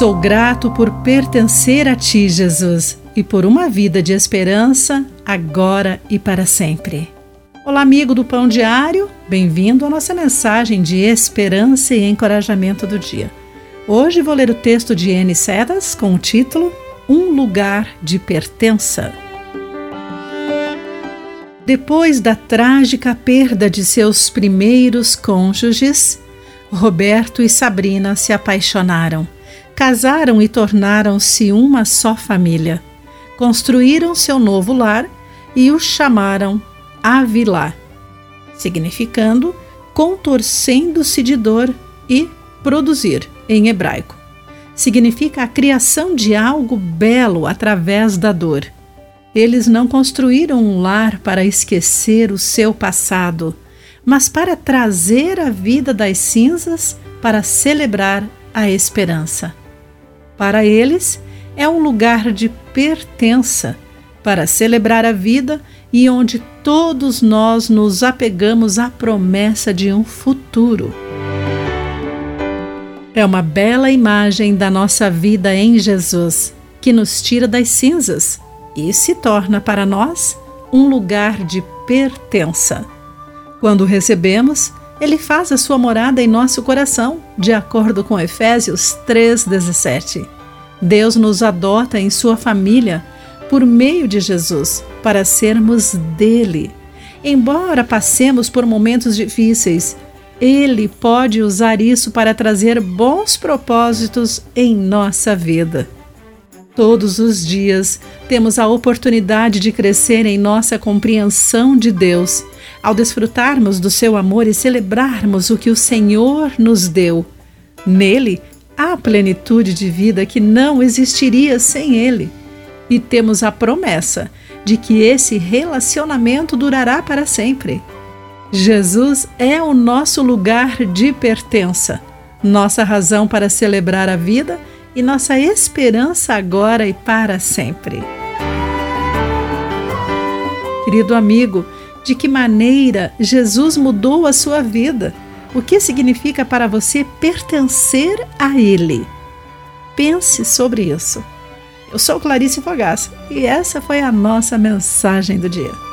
Sou grato por pertencer a Ti, Jesus, e por uma vida de esperança, agora e para sempre. Olá, amigo do Pão Diário, bem-vindo à nossa mensagem de esperança e encorajamento do dia. Hoje vou ler o texto de N. Sedas com o título Um Lugar de Pertença. Depois da trágica perda de seus primeiros cônjuges, Roberto e Sabrina se apaixonaram casaram e tornaram-se uma só família. Construíram seu novo lar e o chamaram Avilá, significando contorcendo-se de dor e produzir em hebraico. Significa a criação de algo belo através da dor. Eles não construíram um lar para esquecer o seu passado, mas para trazer a vida das cinzas para celebrar a esperança. Para eles, é um lugar de pertença para celebrar a vida e onde todos nós nos apegamos à promessa de um futuro. É uma bela imagem da nossa vida em Jesus, que nos tira das cinzas e se torna para nós um lugar de pertença. Quando recebemos, ele faz a sua morada em nosso coração, de acordo com Efésios 3,17. Deus nos adota em sua família por meio de Jesus, para sermos dele. Embora passemos por momentos difíceis, ele pode usar isso para trazer bons propósitos em nossa vida. Todos os dias temos a oportunidade de crescer em nossa compreensão de Deus ao desfrutarmos do seu amor e celebrarmos o que o Senhor nos deu. Nele há plenitude de vida que não existiria sem ele. E temos a promessa de que esse relacionamento durará para sempre. Jesus é o nosso lugar de pertença, nossa razão para celebrar a vida e nossa esperança agora e para sempre. Querido amigo, de que maneira Jesus mudou a sua vida? O que significa para você pertencer a Ele? Pense sobre isso. Eu sou Clarice Fogaça e essa foi a nossa mensagem do dia.